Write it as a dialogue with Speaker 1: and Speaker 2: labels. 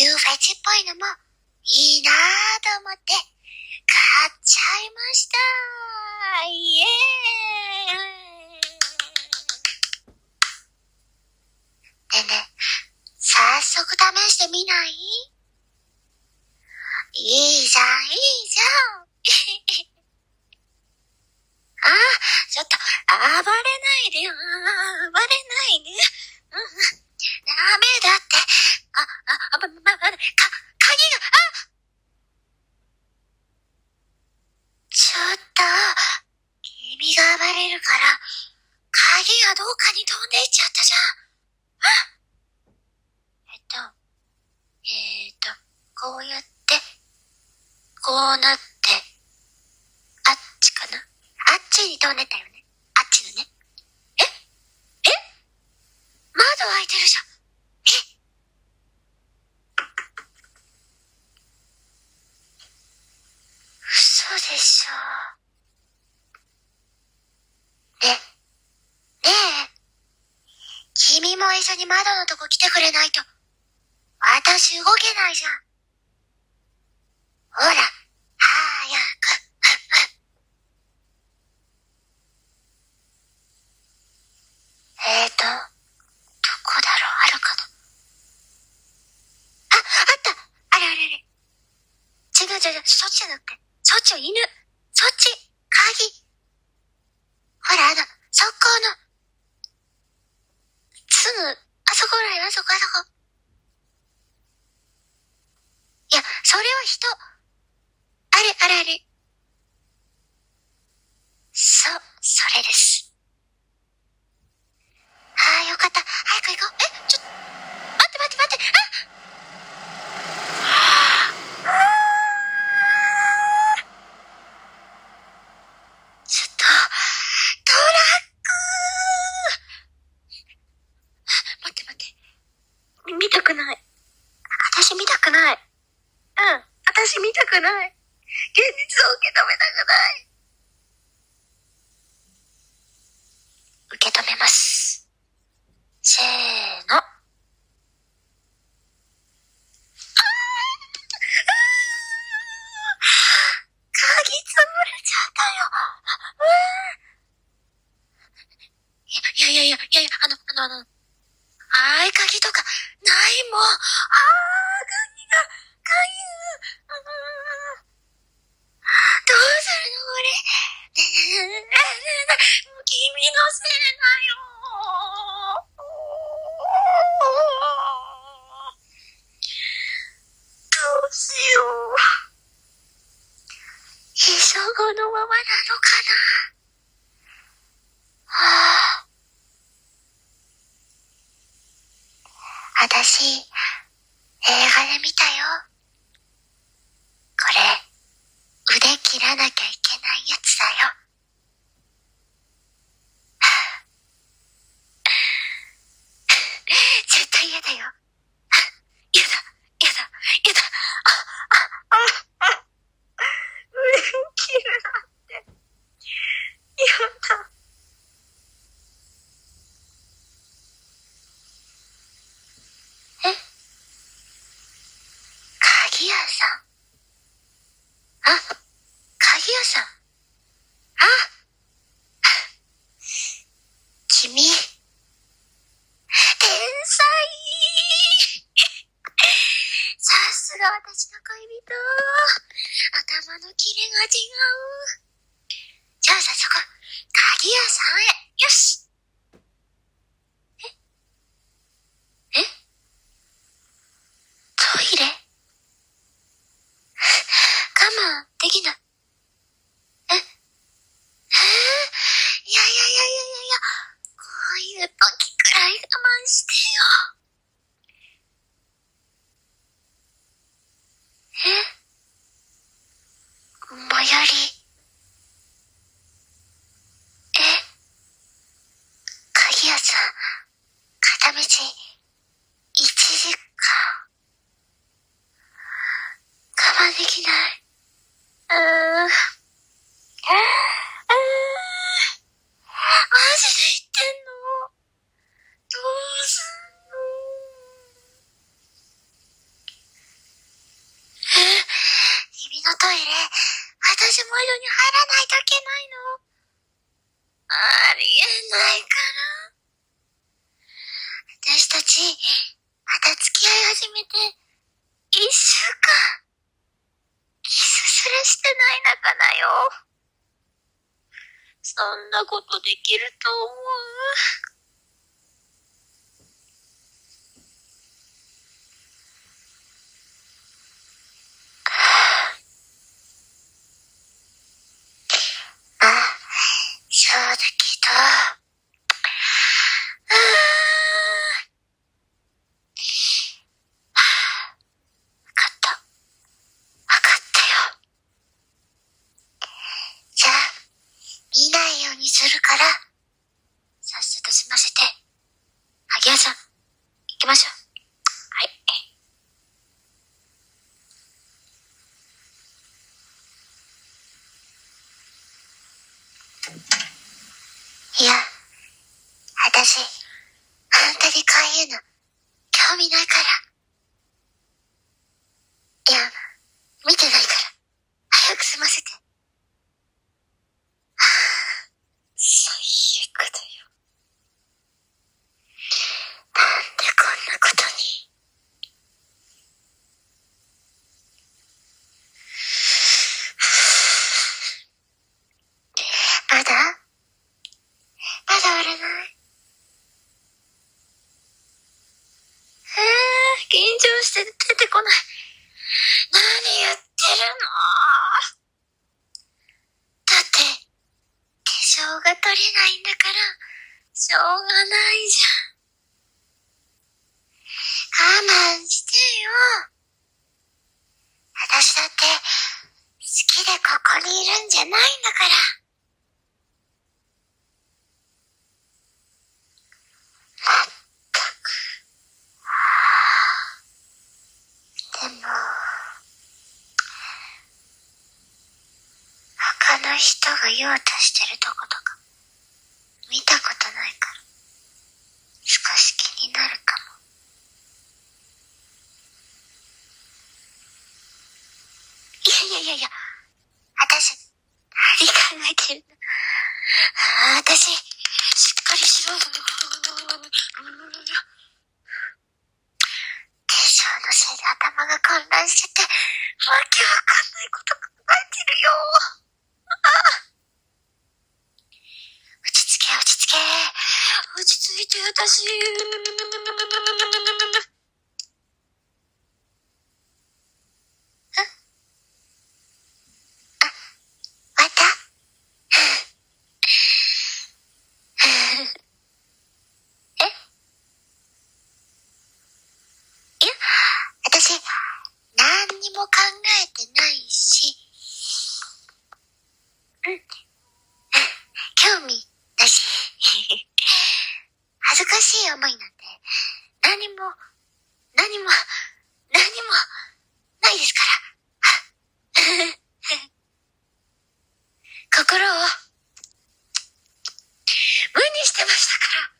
Speaker 1: いうフェチっぽいのもいいなぁと思って買っちゃいました。イエーイねえね、早速試してみない？いいじゃん、いいじゃん。ああ、ちょっと、暴れないでよ。暴れないで。うんうん。ダメだって。あ、あ、あ、ま、ま、ま、か、鍵が、あちょっと、君が暴れるから、鍵がどうかに飛んでいっちゃったじゃん。あえっと、えっと、こうやって、こうなって、あっちかな？あっちに飛んでたよね。あっちのね。え？え？窓開いてるじゃん。え嘘でしょ。ね、ねえ。君も一緒に窓のとこ来てくれないと、私動けないじゃん。ほら、早く。えーと、どこだろう？あるかな？あ、あったあれあれあれ。違う違う違う、そっちじゃなくて、そっちは犬。そっち、鍵。ほら、あの、そこの、すぐ、あそこらへん、あそこ、あそこ。いや、それは人。あれ、あれあれ。そう、それです。ああ、よかった。早く行こう。え、ちょ、待って待って待って。あちょっと、トラック待って待って。み見たくない。私見たくない。うん。私見たくない。現実を受け止めたくない。受け止めます。せーの。あー鍵潰れちゃったよ。いやいやいやいやいやいや、あの、あの、あの、合鍵とかないもん。あー、鍵が、鍵が、あーどうするのこれ。君のせいだよ。どうしよう。秘書後のままなのかな。はあ。あたし、映画で見たよ。これ、腕切らなきゃいけないやつだよ。絶対嫌だよ。嫌だ、嫌だ、嫌だ。あ、あ、あ、あ、腕切るなんて。嫌だ。え鍵屋さんあ、鍵屋さん。あ君、天才さすが私の恋人。頭のキレが違う。じゃあ早速、鍵屋さんへ。よしええトイレ我慢できない。ええー、いやいやいやいやいやいや、こういう時くらい我慢してよ。え最寄り。え鍵屋さん、片道、1時間。我慢できない。うーん。うーん。マジで言ってんの？どうすんの？のトイレ、私も一緒に入らないといけないの？ありえないから。たち、また付き合い始めて、一週間、キスすらしてない仲だよ。そんなことできると思う？いや、私、本当にこういうの、興味ないから。いや、見てないから、早く済ませて。最悪だよ。なんでこんなことに。まだだ売れない。えー、緊張して出てこない。何言ってるの？だって、化粧が取れないんだから、しょうがないじゃん。我慢してよ。私だって、好きでここにいるんじゃないんだから。でも、他の人が用としてるとことか、見たことないから、少し気になるかも。いやいやいやいや、私、何考えてるの？私、しっかりしろ。のせいで頭が混乱してて、わけわかんないこと考えてるよ。落ち着け、落ち着け。落私。何にも考えい思いなんて、何も、何も、何も、ないですから。心を、無にしてましたから。